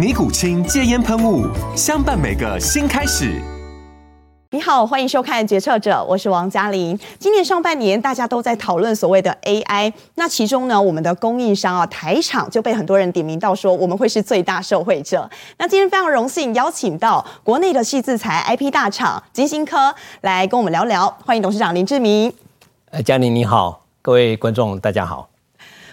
尼古清戒烟喷雾，相伴每个新开始。你好，欢迎收看《决策者》，我是王嘉玲。今年上半年，大家都在讨论所谓的 AI，那其中呢，我们的供应商啊，台厂就被很多人点名到说，我们会是最大受惠者。那今天非常荣幸邀请到国内的戏制材 IP 大厂金星科来跟我们聊聊，欢迎董事长林志明。呃，嘉玲你好，各位观众大家好。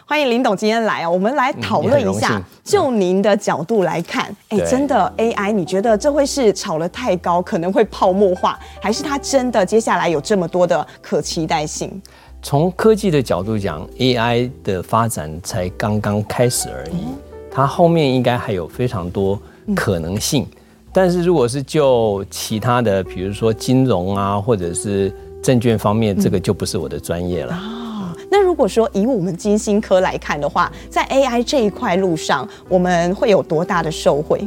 欢迎林董今天来啊，我们来讨论一下。就您的角度来看，哎，真的 AI，你觉得这会是炒得太高，可能会泡沫化，还是它真的接下来有这么多的可期待性？从科技的角度讲，AI 的发展才刚刚开始而已，它后面应该还有非常多可能性。但是如果是就其他的，比如说金融啊，或者是证券方面，这个就不是我的专业了。那如果说以我们金星科来看的话，在 AI 这一块路上，我们会有多大的受惠？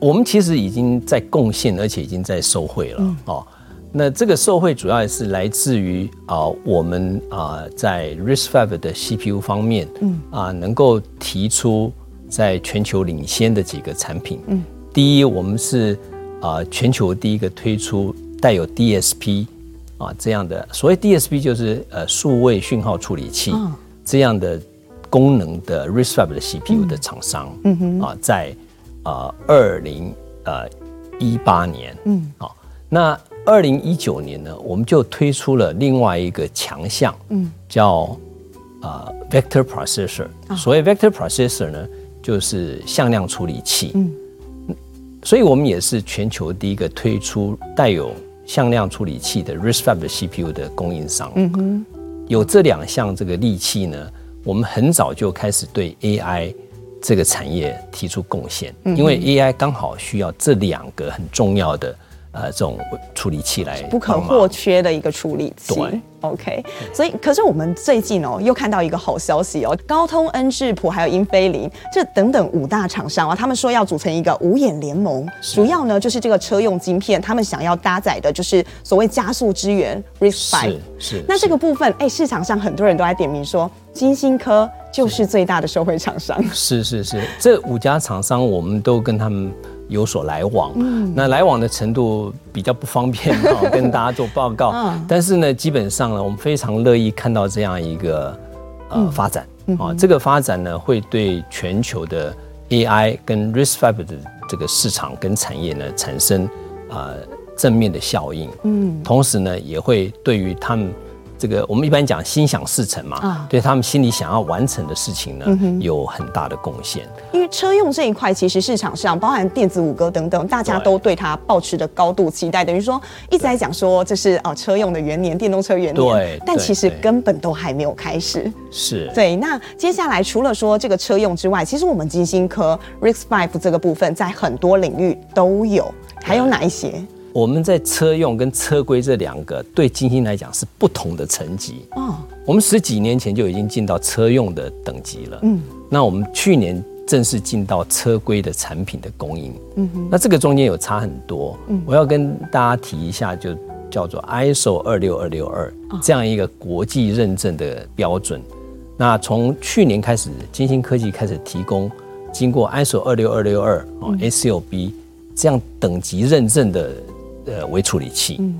我们其实已经在贡献，而且已经在受惠了、嗯、哦。那这个受惠主要是来自于啊、呃，我们啊、呃、在 RISC-V 的 CPU 方面，嗯啊、呃，能够提出在全球领先的几个产品。嗯，第一，我们是啊、呃、全球第一个推出带有 DSP。啊，这样的所谓 DSP 就是呃数位讯号处理器这样的功能的 RISC-V 的 CPU 的厂商，嗯哼，啊，在啊二零呃一八年，嗯，好，那二零一九年呢，我们就推出了另外一个强项，嗯，叫啊 Vector Processor。所谓 Vector Processor 呢，就是向量处理器，嗯，所以我们也是全球第一个推出带有向量处理器的 RISC-V 的 CPU 的供应商，嗯哼，有这两项这个利器呢，我们很早就开始对 AI 这个产业提出贡献，因为 AI 刚好需要这两个很重要的。呃，这种处理器来不可或缺的一个处理器。对，OK。所以，可是我们最近哦，又看到一个好消息哦，高通、恩智浦还有英飞凌这等等五大厂商啊，他们说要组成一个五眼联盟，主要呢就是这个车用晶片，他们想要搭载的就是所谓加速支援 RISC-V。是是。那这个部分，哎，市场上很多人都在点名说，晶心科就是最大的受惠厂商。是是是，这五家厂商我们都跟他们。有所来往，嗯，那来往的程度比较不方便啊，跟大家做报告。但是呢，基本上呢，我们非常乐意看到这样一个呃发展啊，这个发展呢，会对全球的 AI 跟 RISC-V 的这个市场跟产业呢产生呃正面的效应。嗯，同时呢，也会对于他们。这个我们一般讲心想事成嘛，啊，对他们心里想要完成的事情呢，嗯、有很大的贡献。因为车用这一块，其实市场上包含电子五哥等等，大家都对它抱持着高度期待。等于说一直在讲说这是哦车用的元年，电动车元年。对，但其实根本都还没有开始。是。对，那接下来除了说这个车用之外，其实我们金星科 RISC-V 这个部分在很多领域都有，还有哪一些？我们在车用跟车规这两个对晶心来讲是不同的层级。哦，我们十几年前就已经进到车用的等级了。嗯，那我们去年正式进到车规的产品的供应。嗯哼，那这个中间有差很多。嗯，我要跟大家提一下，就叫做 ISO 二六二六二这样一个国际认证的标准。那从去年开始，晶心科技开始提供经过 ISO 二六二六二哦 S6B 这样等级认证的。呃，微处理器，嗯，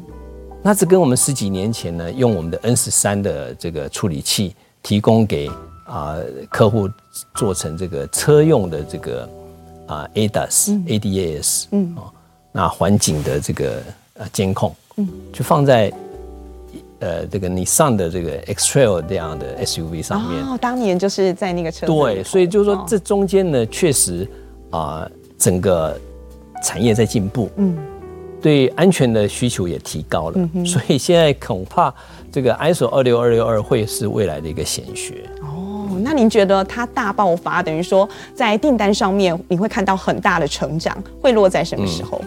那这跟我们十几年前呢，用我们的 N 十三的这个处理器提供给啊、呃、客户做成这个车用的这个啊、呃、ADAS、嗯、ADAS，嗯，哦，那环境的这个呃监控嗯，就放在呃这个 Nissan 的这个 X-Trail 这样的 SUV 上面。哦，当年就是在那个车。对，所以就是说这中间呢，确实啊、呃，整个产业在进步，嗯，对安全的需求也提高了，嗯，所以现在恐怕这个 ISO 二六二六二会是未来的一个显学。哦那您觉得它大爆发，等于说在订单上面你会看到很大的成长，会落在什么时候？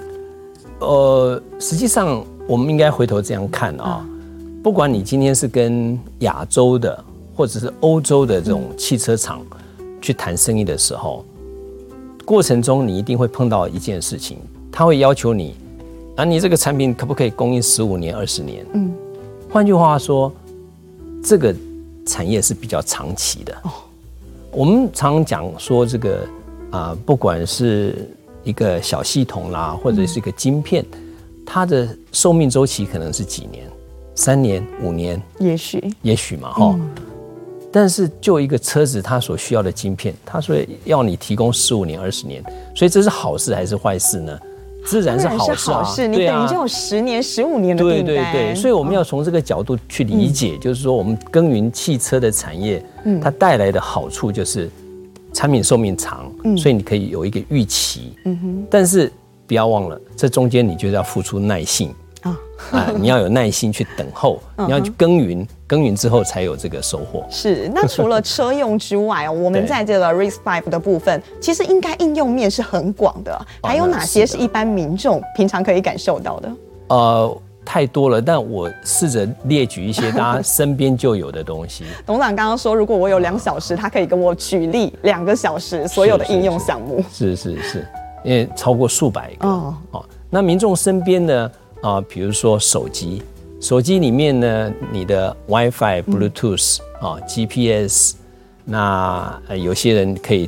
嗯、呃，实际上我们应该回头这样看啊、哦，嗯、不管你今天是跟亚洲的或者是欧洲的这种汽车厂去谈生意的时候，嗯、过程中你一定会碰到一件事情，他会要求你啊，你这个产品可不可以供应十五年、二十年？嗯，换句话说，这个。产业是比较长期的。哦，我们常讲说这个啊，不管是一个小系统啦，或者是一个晶片，它的寿命周期可能是几年，三年、五年，也许，也许嘛，哈。但是就一个车子，它所需要的晶片，它说要你提供十五年、二十年，所以这是好事还是坏事呢？自然是好事，啊，你等于就有十年、十五年的。对对对，所以我们要从这个角度去理解，就是说我们耕耘汽车的产业，它带来的好处就是产品寿命长，所以你可以有一个预期。嗯哼。但是不要忘了，这中间你就要付出耐性。啊，啊，你要有耐心去等候，你要去耕耘，耕耘之后才有这个收获。是，那除了车用之外哦，我们在这个 RISC-V 的部分，其实应该应用面是很广的。还有哪些是一般民众平常可以感受到的？呃，太多了，但我试着列举一些大家身边就有的东西。董事长刚刚说，如果我有两小时，他可以跟我举例两个小时所有的应用项目。是是是，是，因为超过数百个。哦，哦，那民众身边呢？啊，比如说手机，手机里面呢，你的 WiFi、Bluetooth 啊、嗯、GPS，那有些人可以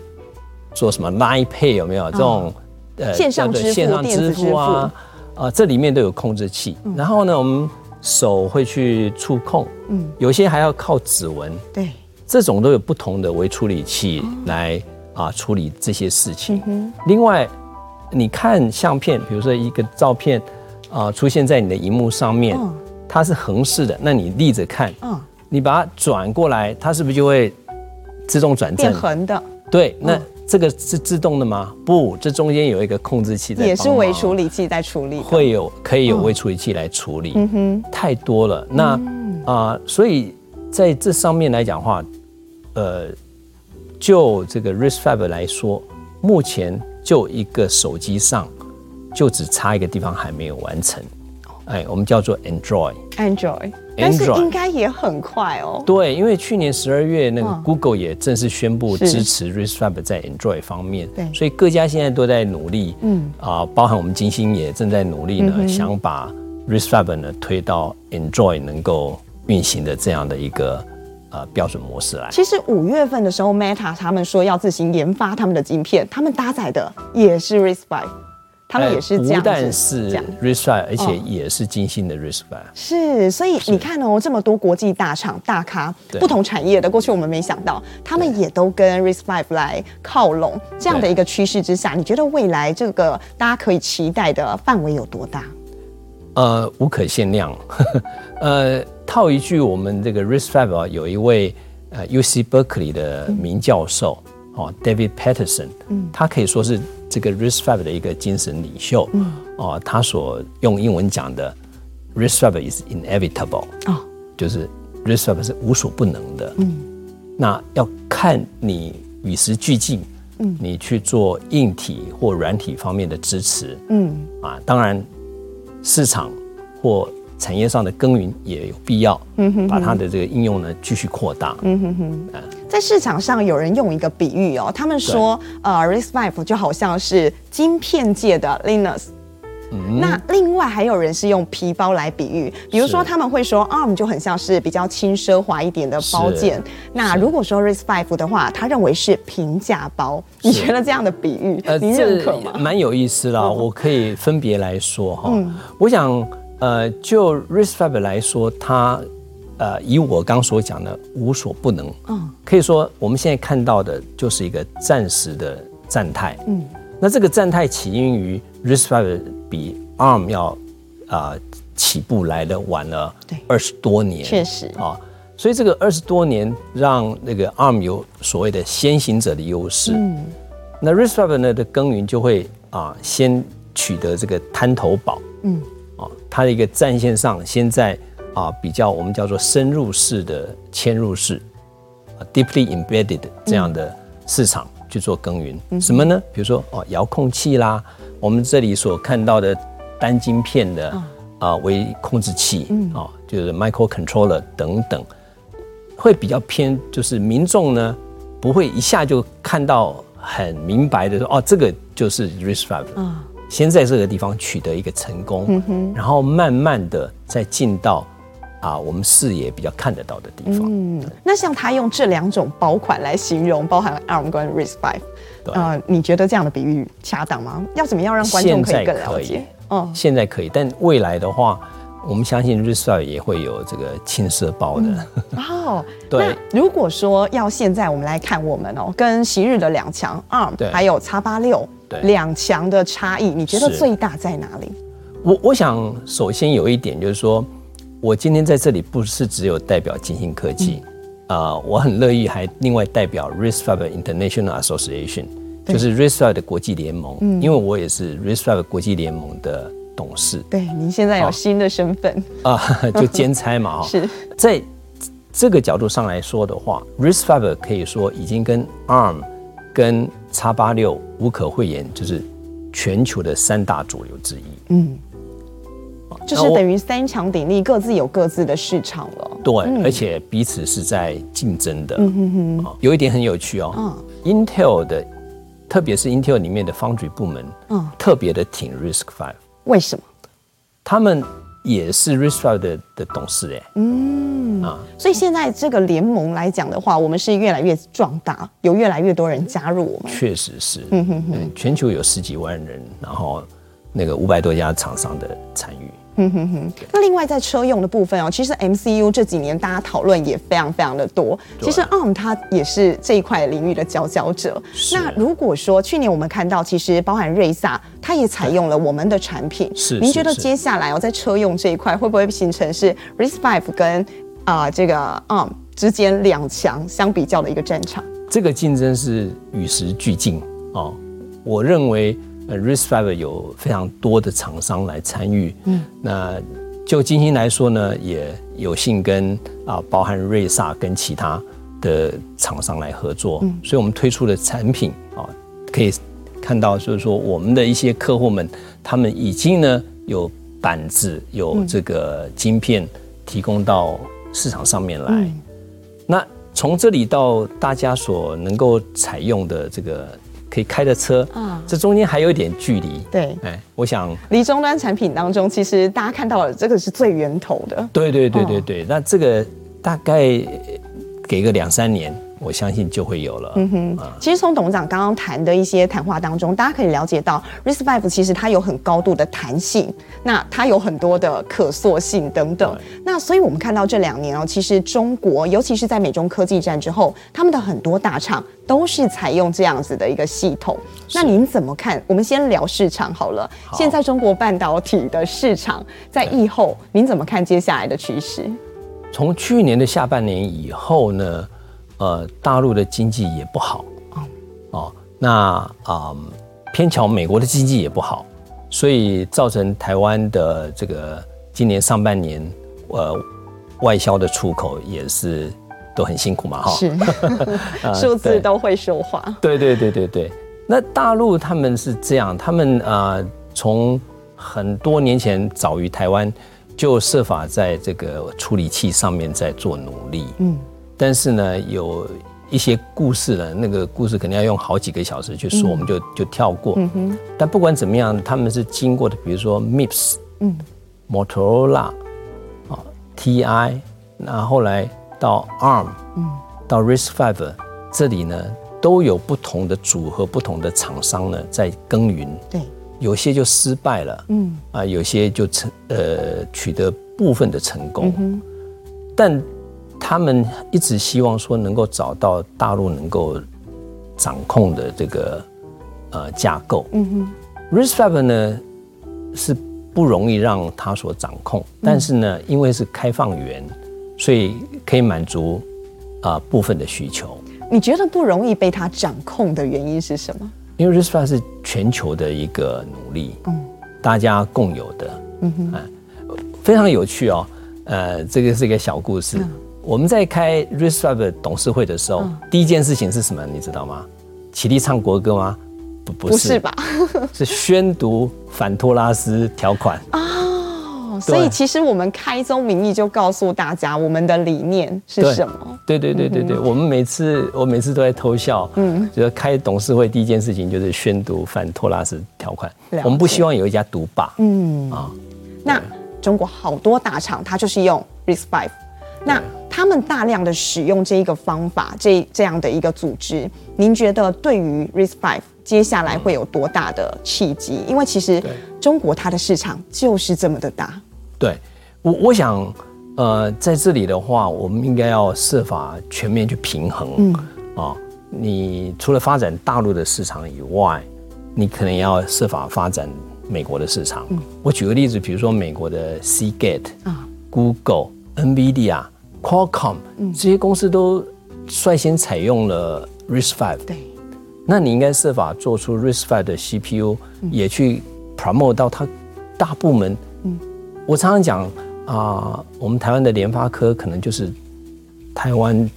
做什么 Line Pay 有没有这种、哦、呃线上支付、线上支付啊？啊，这里面都有控制器。嗯、然后呢，我们手会去触控，嗯，有些还要靠指纹，对，这种都有不同的微处理器来啊处理这些事情。嗯、另外，你看相片，比如说一个照片。啊，出现在你的荧幕上面，它是横式的，那你立着看，你把它转过来，它是不是就会自动转正？横的。对，那这个是自动的吗？不，这中间有一个控制器在。也是微处理器在处理。会有可以有微处理器来处理。嗯哼。太多了，那啊，所以在这上面来讲的话，呃，就这个 RISC-V 来说，目前就一个手机上。就只差一个地方还没有完成，哎，我们叫做 Android。Android，但是应该也很快哦。对，因为去年十二月那个 Google 也正式宣布支持 RISC-V 在 Android 方面，对，所以各家现在都在努力，嗯啊，包含我们金星也正在努力呢，想把 RISC-V 呢推到 Android 能够运行的这样的一个呃标准模式来。其实五月份的时候，Meta 他们说要自行研发他们的晶片，他们搭载的也是 RISC-V。他们也是这样，不但是 RISC-V，而且也是精心的 RISC-V。是，所以你看哦，这么多国际大厂、大咖，不同产业的，过去我们没想到，他们也都跟 RISC-V 来靠拢。这样的一个趋势之下，你觉得未来这个大家可以期待的范围有多大？呃，无可限量。呃，套一句我们这个 RISC-V 有一位呃 UC Berkeley 的名教授。嗯哦，David Patterson，嗯，他可以说是这个 RISC-V 的一个精神领袖，嗯，哦，他所用英文讲的 RISC-V is inevitable，哦，就是 RISC-V 是无所不能的，嗯，那要看你与时俱进，嗯，你去做硬体或软体方面的支持，嗯，啊，当然市场或产业上的耕耘也有必要，嗯哼，把它的这个应用呢继续扩大，嗯哼哼，嗯。在市场上有人用一个比喻哦，他们说，呃，RISC-V 就好像是晶片界的 Linux。嗯，那另外还有人是用皮包来比喻，比如说他们会说 ARM 就很像是比较轻奢华一点的包件。那如果说 RISC-V 的话，他认为是平价包。你觉得这样的比喻，呃，你认可吗？蛮有意思啦，我可以分别来说哈。嗯，我想，呃，就 RISC-V 来说，它。呃，以我刚所讲的无所不能，嗯，可以说我们现在看到的就是一个暂时的战态，嗯，那这个战态起因于 RISC-V 比 ARM 要啊、呃、起步来的晚了二十多年，确实。啊，所以这个二十多年让那个 ARM 有所谓的先行者的优势。嗯，那 RISC-V 呢的耕耘就会啊先取得这个滩头堡，嗯，啊，它的一个战线上先在啊比较我们叫做深入式的嵌入式啊 deeply embedded 这样的市场去做耕耘。嗯、什么呢？比如说哦遥控器啦，我们这里所看到的单晶片的。嗯啊，微控制器，啊，就是 microcontroller 等等，会比较偏，就是民众呢不会一下就看到很明白的说，哦，这个就是 RISC-V，先在这个地方取得一个成功，然后慢慢的再进到啊我们视野比较看得到的地方。嗯，那像他用这两种包款来形容，包含 ARM 跟 RISC-V，呃，你觉得这样的比喻恰当吗？要怎么样让观众可以更了解？哦，现在可以，但未来的话，我们相信 RISC-V 也会有这个轻色包的。嗯、哦，对。如果说要现在我们来看我们哦，跟昔日的两强 ARM 对还有 X 八六两强的差异，你觉得最大在哪里？我我想首先有一点就是说，我今天在这里不是只有代表金星科技，啊、嗯呃，我很乐意还另外代表 RISC-V International Association。就是 RISC-V 的国际联盟，嗯，因为我也是 RISC-V 国际联盟的董事。对，您现在有新的身份啊，就兼差嘛，哈。是，在这个角度上来说的话，RISC-V 可以说已经跟 ARM、跟 X 八六无可讳言，就是全球的三大主流之一。嗯，就是等于三强鼎立，各自有各自的市场了。对，而且彼此是在竞争的。嗯哼哼。有一点很有趣哦，嗯，Intel 的。特别是 Intel 里面的 Foundry 部门，嗯，特别的挺 Risk Five 为什么？他们也是 Risk Five 的的董事哎，嗯啊，所以现在这个联盟来讲的话，我们是越来越壮大，有越来越多人加入我们，确实是，嗯哼哼，全球有十几万人，然后那个五百多家厂商的参与。嗯哼哼，那另外在车用的部分哦，其实 MCU 这几年大家讨论也非常非常的多。其实 ARM 它也是这一块领域的佼佼者。那如果说去年我们看到，其实包含瑞萨，它也采用了我们的产品。是。您觉得接下来哦，在车用这一块会不会形成是 RISC-V 跟啊这个 ARM 之间两强相比较的一个战场？这个竞争是与时俱进哦，我认为。呃，RISC-V 有非常多的厂商来参与，嗯，那就晶心来说呢，也有幸跟啊，包含瑞萨跟其他的厂商来合作，嗯，所以我们推出的产品啊，可以看到就是说我们的一些客户们，他们已经呢有板子有这个晶片提供到市场上面来，嗯，那从这里到大家所能够采用的这个。可以开的车啊，这中间还有一点距离。对，哎，我想离终端产品当中，其实大家看到了这个是最源头的。对对对对对，那这个大概给个两三年。我相信就会有了。嗯哼，其实从董事长刚刚谈的一些谈话当中，大家可以了解到，RISC-V 其实它有很高度的弹性，那它有很多的可塑性等等。那所以我们看到这两年哦，其实中国尤其是在美中科技战之后，他们的很多大厂都是采用这样子的一个系统。那您怎么看？我们先聊市场好了。好现在中国半导体的市场在疫后，您怎么看接下来的趋势？从去年的下半年以后呢？呃，大陆的经济也不好，哦，那啊、呃，偏巧美国的经济也不好，所以造成台湾的这个今年上半年，呃，外销的出口也是都很辛苦嘛，哈，是，数字都会说话。对对对对对，那大陆他们是这样，他们啊，从很多年前早于台湾就设法在这个处理器上面在做努力，嗯。但是呢，有一些故事呢，那个故事肯定要用好几个小时去说，嗯、我们就就跳过。嗯、哼但不管怎么样，他们是经过的，比如说 MIPS，嗯，Motorola，啊，TI，那后来到 ARM，嗯，到 RISC-V，这里呢都有不同的组合、不同的厂商呢在耕耘。对，有些就失败了，嗯，啊，有些就成呃取得部分的成功，嗯、哼但。他们一直希望说能够找到大陆能够掌控的这个呃架构。嗯哼，RISC-V 呢是不容易让他所掌控，但是呢，因为是开放源，所以可以满足啊、呃、部分的需求。你觉得不容易被他掌控的原因是什么？因为 RISC-V 是全球的一个努力，嗯，大家共有的，嗯哼，非常有趣哦。呃，这个是一个小故事。嗯、我们在开的董事会的时候，嗯、第一件事情是什么？你知道吗？起立唱国歌吗？不，不是，不是吧？是宣读反托拉斯条款哦。所以其实我们开宗明义就告诉大家，我们的理念是什么？对对对对对，我们每次我每次都在偷笑，嗯，就是开董事会第一件事情就是宣读反托拉斯条款。我们不希望有一家独霸，嗯啊。那中国好多大厂，它就是用 RISC-V，那他们大量的使用这一个方法，这这样的一个组织，您觉得对于 Risk Five 接下来会有多大的契机？因为其实中国它的市场就是这么的大。对，我我想，呃，在这里的话，我们应该要设法全面去平衡。嗯啊，你除了发展大陆的市场以外，你可能要设法发展美国的市场。嗯，我举个例子，比如说美国的 Seagate 啊、Google、NVIDIA、Qualcomm，这些公司都率先采用了 RISC-V。对。那你应该设法做出 RISC-V 的 CPU，也去 promote 到它大部门。嗯，我常常讲啊，我们台湾的联发科可能就是台湾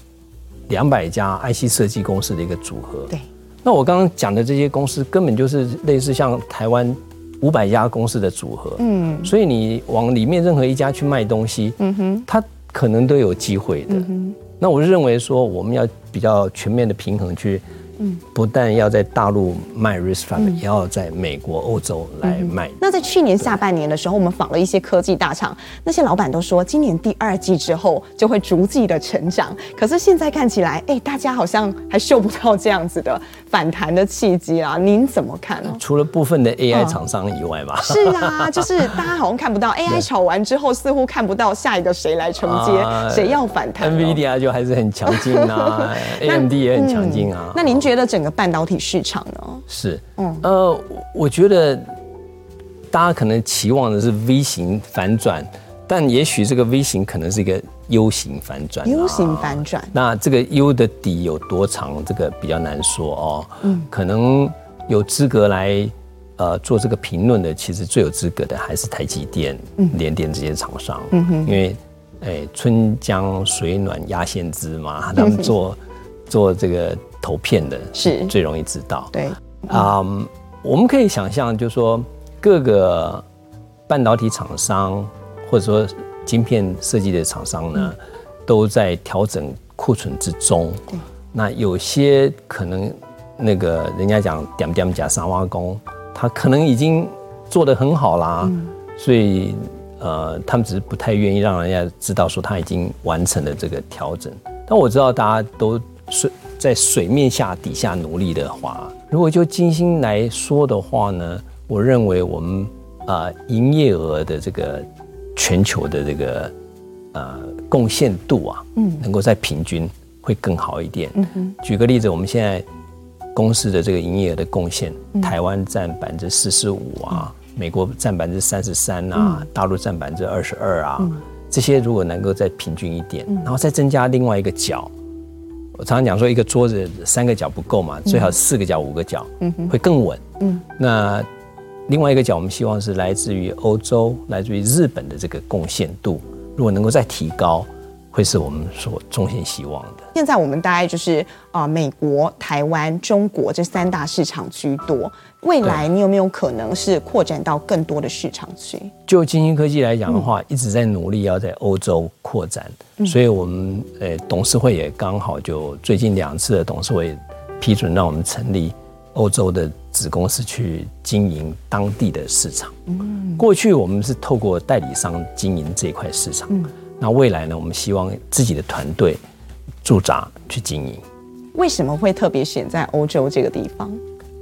两百家 IC 设计公司的一个组合。对。那我刚刚讲的这些公司，根本就是类似像台湾五百家公司的组合。嗯。所以你往里面任何一家去卖东西，嗯哼，它可能都有机会的。嗯。那我认为说，我们要比较全面的平衡去。嗯，不但要在大陆卖 RISC-V，嗯、也要在美国、欧洲来卖。那在去年下半年的时候，我们访了一些科技大厂，那些老板都说，今年第二季之后就会逐季的成长。可是现在看起来，哎，大家好像还嗅不到这样子的反弹的契机啊。您怎么看呢？除了部分的 AI 厂商以外吧、嗯？是啊，就是大家好像看不到 AI 炒完之后，似乎看不到下一个谁来承接，谁、呃、要反弹。NVIDIA 就还是很强劲啊，AMD 也很强劲啊。那您、嗯？觉得整个半导体市场呢？是，嗯，呃，我觉得大家可能期望的是 V 型反转，但也许这个 V 型可能是一个 U 型反转。U 型反转，那这个 U 的底有多长？这个比较难说哦。嗯，可能有资格来呃做这个评论的，其实最有资格的还是台积电、联电这些厂商。嗯哼，因为哎，春江水暖鸭先知嘛，他们做 做这个。投片的是最容易知道。对，啊、um，我们可以想象，就是说各个半导体厂商或者说晶片设计的厂商呢，嗯、都在调整库存之中。对，那有些可能那个人家讲点点加三挖工，他可能已经做得很好啦，嗯、所以呃，他们只是不太愿意让人家知道说他已经完成了这个调整。但我知道大家都是。在水面下底下努力的话，如果就金星来说的话呢，我认为我们啊营业额的这个全球的这个呃贡献度啊，嗯，能够再平均会更好一点。嗯哼，举个例子，我们现在公司的这个营业额的贡献，台湾占百分之四十五啊，美国占百分之三十三啊，大陆占百分之二十二啊，这些如果能够再平均一点，然后再增加另外一个角。我常常讲说，一个桌子三个角不够嘛，最好四个角、五个角，嗯会更稳。嗯，那另外一个角，我们希望是来自于欧洲、来自于日本的这个贡献度，如果能够再提高，会是我们所衷心希望的。现在我们大概就是啊，美国、台湾、中国这三大市场居多。未来你有没有可能是扩展到更多的市场去？就晶心科技来讲的话，一直在努力要在欧洲扩展，所以我们呃董事会也刚好就最近两次的董事会批准让我们成立欧洲的子公司去经营当地的市场。嗯，过去我们是透过代理商经营这块市场，那未来呢，我们希望自己的团队驻扎去经营。为什么会特别选在欧洲这个地方？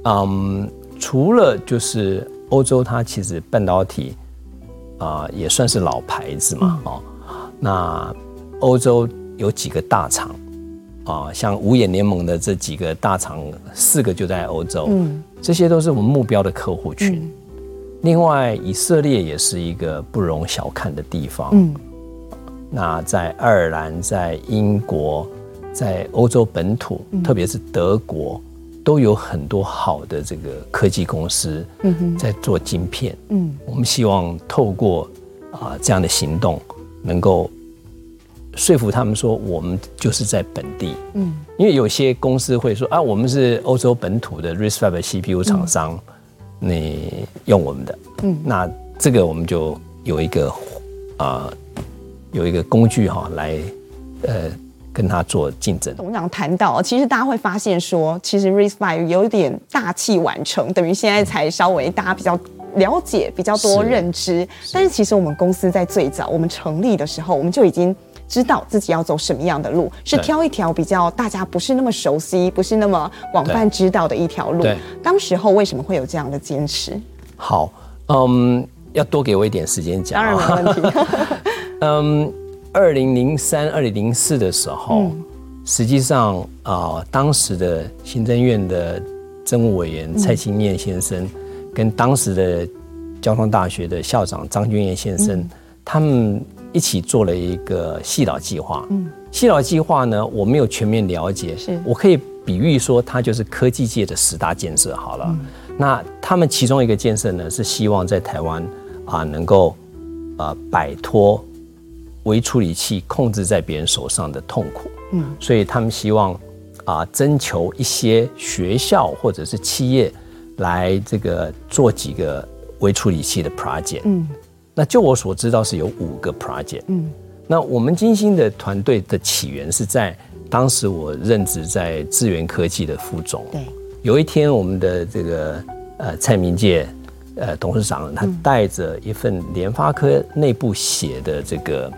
嗯。除了就是欧洲，它其实半导体啊、呃、也算是老牌子嘛，哦，那欧洲有几个大厂啊，像五眼联盟的这几个大厂，四个就在欧洲，嗯，这些都是我们目标的客户群。另外，以色列也是一个不容小看的地方。嗯，那在爱尔兰、在英国、在欧洲本土，嗯、特别是德国，都有很多好的这个科技公司，在做晶片。嗯，我们希望透过啊这样的行动，能够说服他们说，我们就是在本地。嗯，因为有些公司会说啊，我们是欧洲本土的 RISC-V CPU 厂商。嗯你用我们的，嗯，那这个我们就有一个啊、呃，有一个工具哈，来呃跟他做竞争。董事长谈到，其实大家会发现说，其实 RISC-V 有点大器晚成，等于现在才稍微大家比较了解比较多认知，是但是其实我们公司在最早我们成立的时候，我们就已经。知道自己要走什么样的路，是挑一条比较大家不是那么熟悉、不是那么广泛知道的一条路。对，当时候为什么会有这样的坚持？好，嗯，要多给我一点时间讲。当然没问题。嗯，二零零三、二零零四的时候，嗯、实际上啊、呃，当时的行政院的政务委员蔡清念先生，嗯、跟当时的交通大学的校长张君彦先生，嗯、他们。一起做了一个矽岛计划。嗯，矽岛计划呢，我没有全面了解。是，我可以比喻说，它就是科技界的十大建设。好了，嗯、那他们其中一个建设呢，是希望在台湾啊，能够啊摆脱微处理器控制在别人手上的痛苦。嗯，所以他们希望啊，征求一些学校或者是企业来这个做几个微处理器的 project。嗯。那就我所知道是有五个 project，嗯，那我们金星的团队的起源是在当时我任职在智源科技的副总，对，有一天我们的这个呃蔡明介呃董事长他带着一份联发科内部写的这个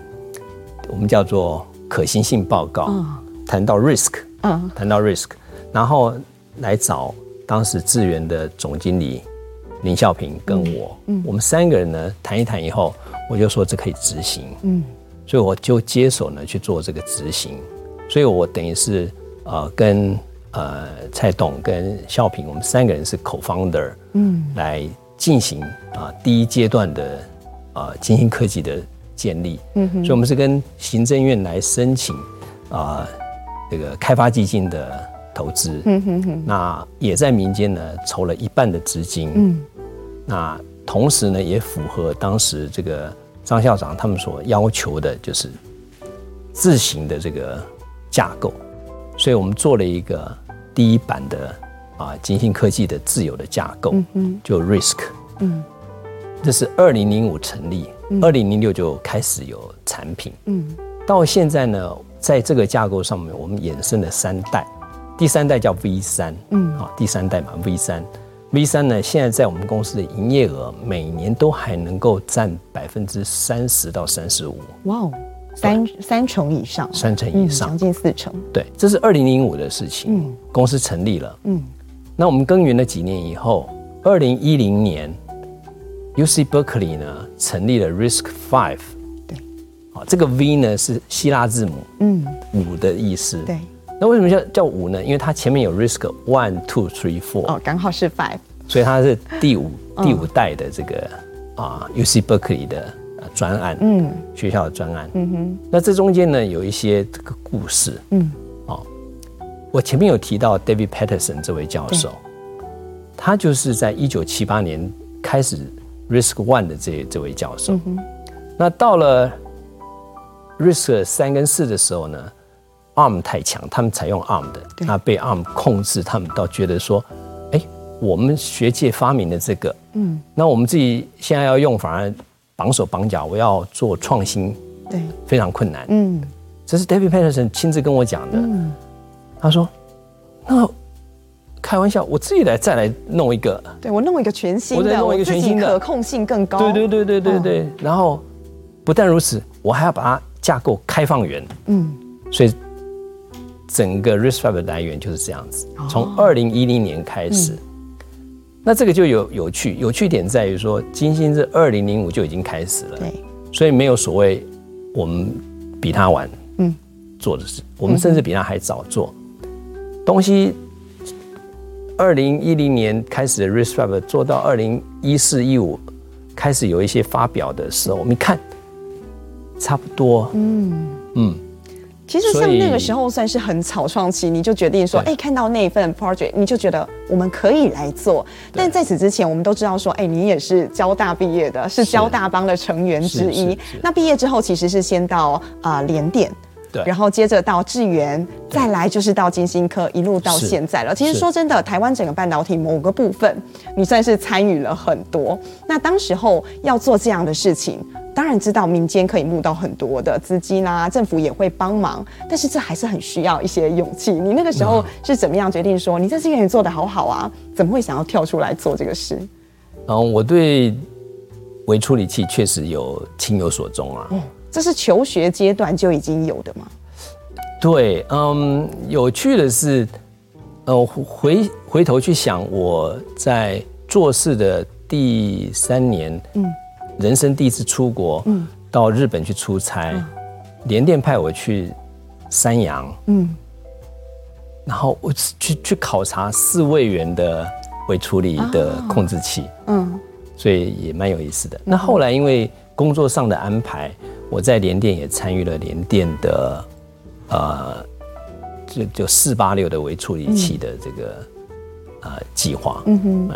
我们叫做可行性报告，谈到 risk，嗯，谈到 risk，然后来找当时智源的总经理。林孝平跟我，嗯，我们三个人呢谈一谈以后，我就说这可以执行，嗯，所以我就接手呢去做这个执行，所以我等于是呃跟呃蔡董跟孝平，我们三个人是 co-founder，嗯，来进行啊第一阶段的啊晶心科技的建立，嗯哼，所以我们是跟行政院来申请啊这个开发基金的。投资，嗯哼哼，那也在民间呢筹了一半的资金，嗯，那同时呢也符合当时这个张校长他们所要求的，就是自行的这个架构，所以我们做了一个第一版的啊金信科技的自有的架构，嗯哼，就 Risk，嗯，这是二零零五成立，二零零六就开始有产品，嗯，到现在呢，在这个架构上面，我们衍生了三代。第三代叫 V 三，嗯，好，第三代嘛，V 三，V 三呢，现在在我们公司的营业额每年都还能够占百分之三十到三十五。哇哦，三三成以上，三成以上，将近四成。对，这是二零零五的事情，嗯，公司成立了，嗯，那我们耕耘了几年以后，二零一零年，UC Berkeley 呢成立了 Risk Five，对，好，这个 V 呢是希腊字母，嗯，五的意思，对。那为什么叫叫五呢？因为它前面有 risk one two three four 哦，刚好是 five，所以它是第五第五代的这个啊 UC Berkeley 的专案，嗯，学校的专案，嗯哼。那这中间呢有一些这个故事，嗯，哦，我前面有提到 David Patterson 这位教授，他就是在一九七八年开始 risk one 的这这位教授，嗯那到了 risk 三跟四的时候呢？ARM 太强，他们采用 ARM 的，那被 ARM 控制，他们倒觉得说，哎，我们学界发明的这个，嗯，那我们自己现在要用，反而绑手绑脚，我要做创新，对，非常困难，嗯，这是 David Patterson 亲自跟我讲的，嗯，他说，那开玩笑，我自己来再来弄一个，对，我弄一个全新的，我再弄一个全新的，可控性更高，对对对对对对，然后不但如此，我还要把它架构开放源，嗯，所以。整个的来源就是这样子，从二零一零年开始，那这个就有有趣，有趣点在于说，金星是二零零五就已经开始了，对，所以没有所谓我们比他晚，嗯，做的事，我们甚至比他还早做、嗯、东西。二零一零年开始的 RISC-V 做到二零一四一五开始有一些发表的时候，我们看差不多，嗯。嗯。其实像那个时候算是很草创期，你就决定说，哎，看到那份 project，你就觉得我们可以来做。但在此之前，我们都知道说，哎，你也是交大毕业的，是交大帮的成员之一。那毕业之后，其实是先到啊、呃、联电，对，然后接着到智源，再来就是到金星科，一路到现在了。其实说真的，台湾整个半导体某个部分，你算是参与了很多。那当时候要做这样的事情。当然知道民间可以募到很多的资金啦，政府也会帮忙，但是这还是很需要一些勇气。你那个时候是怎么样决定说，你在这个人做的好好啊？怎么会想要跳出来做这个事？嗯，我对微处理器确实有情有所钟啊。哦，这是求学阶段就已经有的吗？对，嗯，有趣的是，呃，回回头去想，我在做事的第三年，嗯。人生第一次出国，嗯，到日本去出差，联电派我去山阳，嗯，然后我去去考察四位元的微处理的控制器，嗯，所以也蛮有意思的。那后来因为工作上的安排，我在联电也参与了联电的，呃，就就四八六的微处理器的这个呃计划，嗯哼。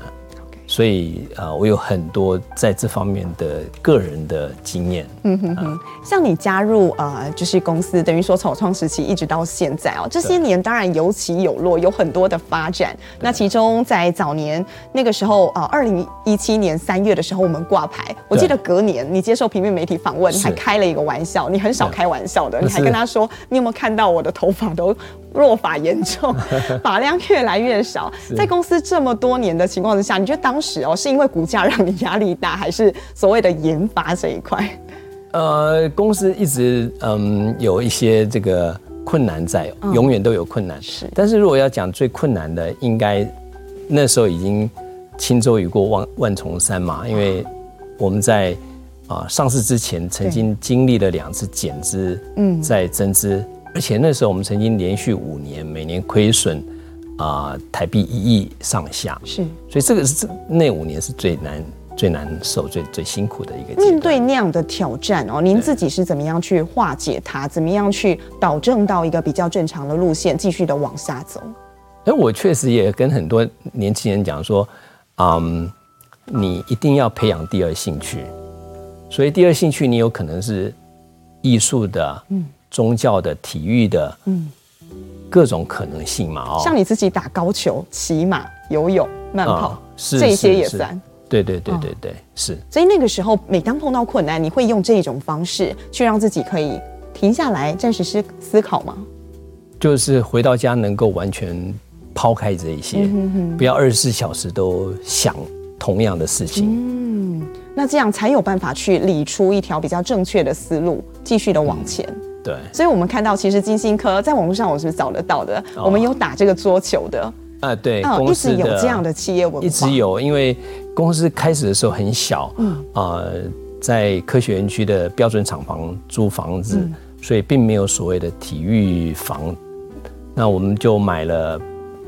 所以呃，我有很多在这方面的个人的经验。嗯哼哼，像你加入呃，就是公司，等于说草创时期一直到现在哦，这些年当然有起有落，有很多的发展。那其中在早年那个时候啊，二零一七年三月的时候，我们挂牌，我记得隔年你接受平面媒体访问，你还开了一个玩笑，你很少开玩笑的，你还跟他说，你有没有看到我的头发都落法严重，法量越来越少。在公司这么多年的情况之下，你觉得当时哦，是因为股价让你压力大，还是所谓的研发这一块？呃，公司一直嗯有一些这个困难在，永远都有困难。是，但是如果要讲最困难的，应该那时候已经轻舟已过万万重山嘛，因为我们在啊上市之前曾经经历了两次减资，嗯，在增资。而且那时候我们曾经连续五年每年亏损啊台币一亿上下，是，所以这个是那五年是最难、最难受、最最辛苦的一个。面对那样的挑战哦，您自己是怎么样去化解它？怎么样去导正到一个比较正常的路线，继续的往下走？哎，我确实也跟很多年轻人讲说，嗯，你一定要培养第二兴趣。所以第二兴趣你有可能是艺术的，嗯。宗教的、体育的，嗯，各种可能性嘛，哦，像你自己打高球、骑马、游泳、慢跑，是这些也算。对对对对对，是。所以那个时候，每当碰到困难，你会用这种方式去让自己可以停下来，暂时思思考吗？就是回到家能够完全抛开这一些，不要二十四小时都想同样的事情。嗯，那这样才有办法去理出一条比较正确的思路，继续的往前。对，所以我们看到，其实金星科在网络上我是找得到的？哦、我们有打这个桌球的。啊，对，嗯、一直有这样的企业文化，一直有，因为公司开始的时候很小，嗯。啊、呃，在科学园区的标准厂房租房子，嗯、所以并没有所谓的体育房，那我们就买了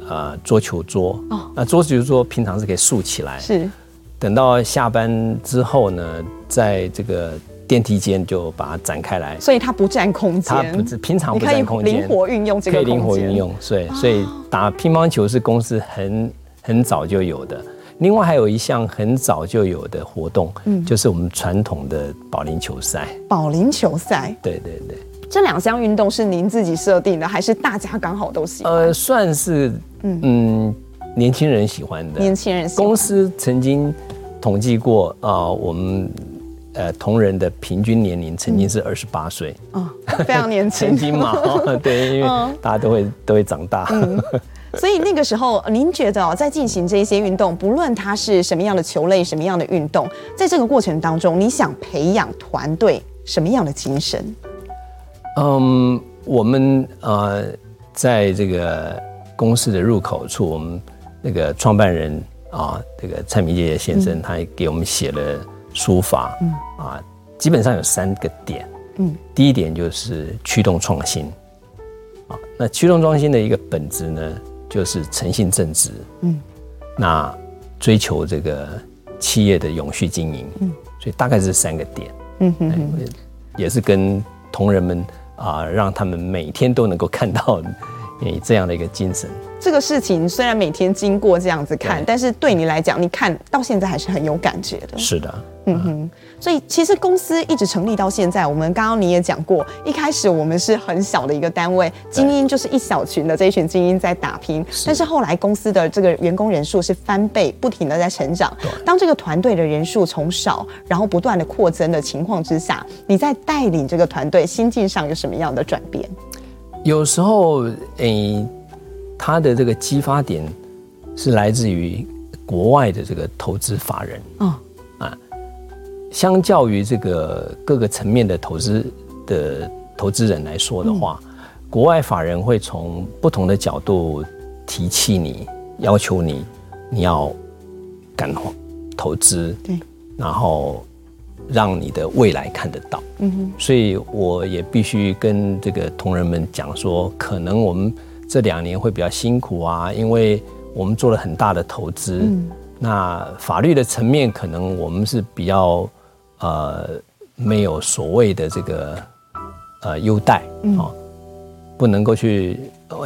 呃桌球桌，哦，那桌球桌平常是可以竖起来，是，等到下班之后呢，在这个。电梯间就把它展开来，所以它不占空间。它不是平常不占空间，灵活运用这个。可以灵活运用，所以所以打乒乓球是公司很很早就有的。另外还有一项很早就有的活动，嗯，就是我们传统的保龄球赛。保龄球赛，对对对。这两项运动是您自己设定的，还是大家刚好都喜欢？呃，算是嗯嗯，年轻人喜欢的。年轻人喜欢。公司曾经统计过啊、呃，我们。呃，同仁的平均年龄曾经是二十八岁，哦，非常年轻。曾经嘛，对，因为大家都会都会长大。嗯，所以那个时候，您觉得哦，在进行这一些运动，不论它是什么样的球类、什么样的运动，在这个过程当中，你想培养团队什么样的精神？嗯，我们呃，在这个公司的入口处，我们那个创办人啊，这个蔡明介先生，他也给我们写了。书法，嗯。啊，基本上有三个点，嗯，第一点就是驱动创新，啊，那驱动创新的一个本质呢，就是诚信正直，嗯，那追求这个企业的永续经营，嗯，所以大概是三个点。嗯哼，哼，也是跟同仁们啊、呃，让他们每天都能够看到你这样的一个精神。这个事情虽然每天经过这样子看，但是对你来讲，你看到现在还是很有感觉的。是的。嗯哼，所以其实公司一直成立到现在，我们刚刚你也讲过，一开始我们是很小的一个单位，精英就是一小群的这一群精英在打拼，但是后来公司的这个员工人数是翻倍，不停的在成长。当这个团队的人数从少，然后不断的扩增的情况之下，你在带领这个团队心境上有什么样的转变？有时候，诶、欸，他的这个激发点是来自于国外的这个投资法人。哦。相较于这个各个层面的投资的投资人来说的话，嗯、国外法人会从不同的角度提起你，要求你你要敢投资，对，然后让你的未来看得到。嗯哼，所以我也必须跟这个同仁们讲说，可能我们这两年会比较辛苦啊，因为我们做了很大的投资。嗯，那法律的层面可能我们是比较。呃，没有所谓的这个呃优待啊、不能够去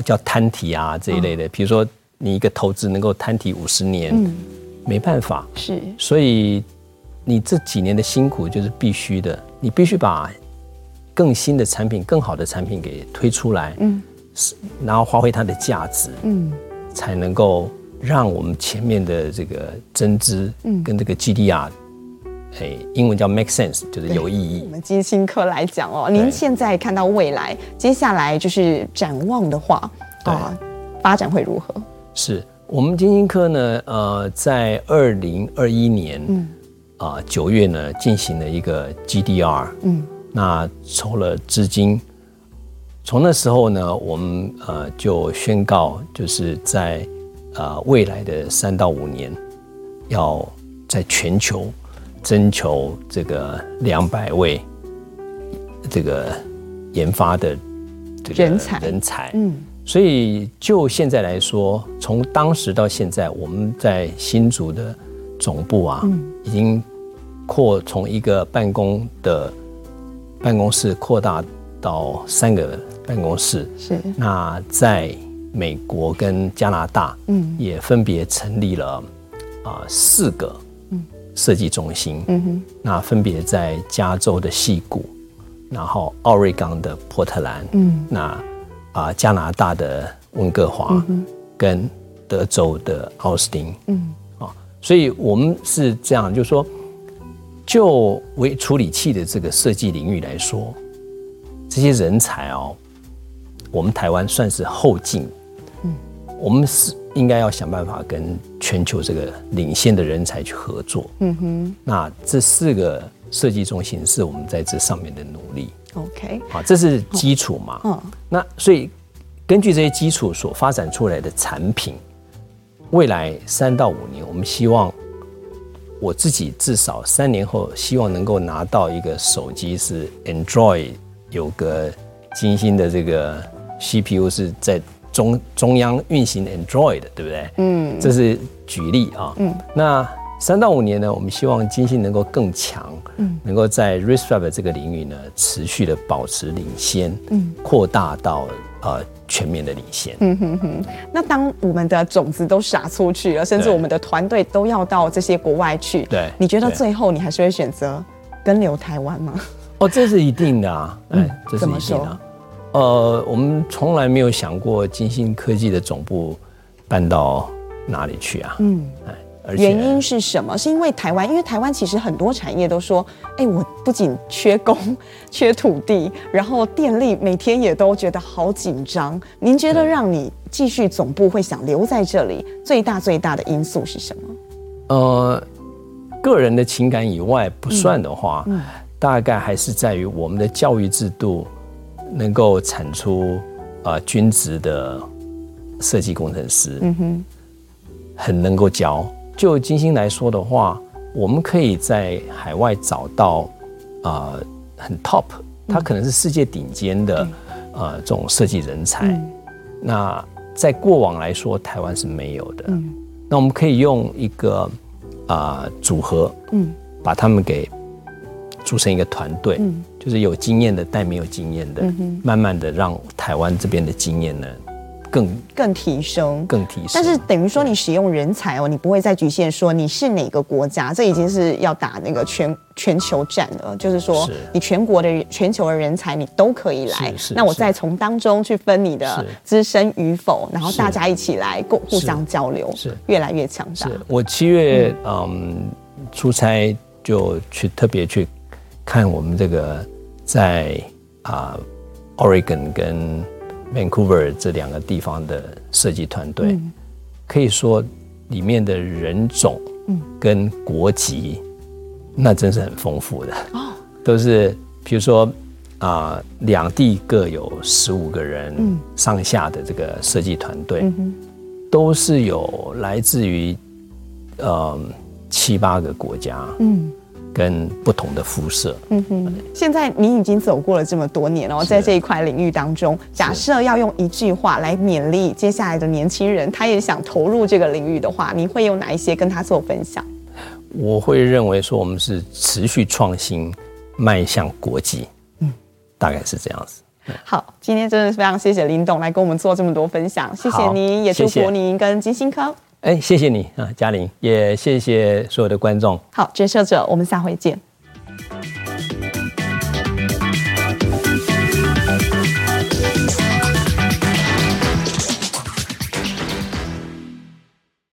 叫摊提啊这一类的。哦、比如说，你一个投资能够摊提五十年，嗯、没办法。是，所以你这几年的辛苦就是必须的，你必须把更新的产品、更好的产品给推出来，嗯，然后发挥它的价值，嗯，才能够让我们前面的这个增资，嗯，跟这个 GDR。哎，英文叫 make sense，就是有意义。我们金星科来讲哦，您现在看到未来，接下来就是展望的话，啊，发展会如何？是我们金星科呢？呃，在二零二一年，嗯，啊九月呢，进行了一个 GDR，嗯，那筹了资金，从那时候呢，我们呃就宣告，就是在呃未来的三到五年，要在全球。征求这个两百位这个研发的这个人才，人才，嗯，所以就现在来说，从当时到现在，我们在新竹的总部啊，已经扩从一个办公的办公室扩大到三个办公室，是。那在美国跟加拿大，嗯，也分别成立了啊四个。设计中心，嗯哼，那分别在加州的西谷，然后奥瑞冈的波特兰，嗯，那啊加拿大的温哥华，跟德州的奥斯汀，嗯，啊，所以我们是这样，就是说，就微处理器的这个设计领域来说，这些人才哦，我们台湾算是后进，嗯，我们是。应该要想办法跟全球这个领先的人才去合作。嗯哼，那这四个设计中心是我们在这上面的努力。OK，好，这是基础嘛。嗯，那所以根据这些基础所发展出来的产品，未来三到五年，我们希望我自己至少三年后，希望能够拿到一个手机是 Android 有个精心的这个 CPU 是在。中中央运行 Android 的对不对？嗯，这是举例啊。嗯，那三到五年呢，我们希望金星能够更强，嗯，能够在 RISC-V 这个领域呢持续的保持领先，嗯，扩大到呃全面的领先。嗯哼哼。那当我们的种子都撒出去了，甚至我们的团队都要到这些国外去，对，你觉得最后你还是会选择跟留台湾吗？哦，这是一定的啊。嗯，这是一定的。呃，我们从来没有想过金星科技的总部搬到哪里去啊？嗯，原因是什么？是因为台湾，因为台湾其实很多产业都说，哎，我不仅缺工、缺土地，然后电力每天也都觉得好紧张。您觉得让你继续总部会想留在这里，最大最大的因素是什么？呃，个人的情感以外不算的话，嗯嗯、大概还是在于我们的教育制度。能够产出啊，均值的设计工程师，嗯哼，很能够教。就金星来说的话，我们可以在海外找到啊很 top，他可能是世界顶尖的啊这种设计人才。那在过往来说，台湾是没有的。那我们可以用一个啊组合，嗯，把他们给组成一个团队，嗯，就是有经验的带没有经验的，嗯，慢慢的让台湾这边的经验呢。更更提升，更提升。但是等于说，你使用人才哦，你不会再局限说你是哪个国家，这已经是要打那个全全球战了。就是说，你全国的全球的人才你都可以来。那我再从当中去分你的资深与否，然后大家一起来共互相交流，是越来越强大。是我七月嗯出差就去特别去看我们这个在啊 Oregon 跟。Vancouver 这两个地方的设计团队，嗯、可以说里面的人种跟国籍，嗯、那真是很丰富的。哦，都是比如说啊，两、呃、地各有十五个人上下的这个设计团队，嗯、都是有来自于呃七八个国家。嗯。跟不同的肤色，嗯哼。现在你已经走过了这么多年哦，在这一块领域当中，假设要用一句话来勉励接下来的年轻人，他也想投入这个领域的话，你会用哪一些跟他做分享？我会认为说，我们是持续创新，迈向国际，嗯，大概是这样子。好，今天真的是非常谢谢林董来跟我们做这么多分享，谢谢您，也祝福您跟金星科。哎，谢谢你啊，嘉玲，也谢谢所有的观众。好，决策者，我们下回见。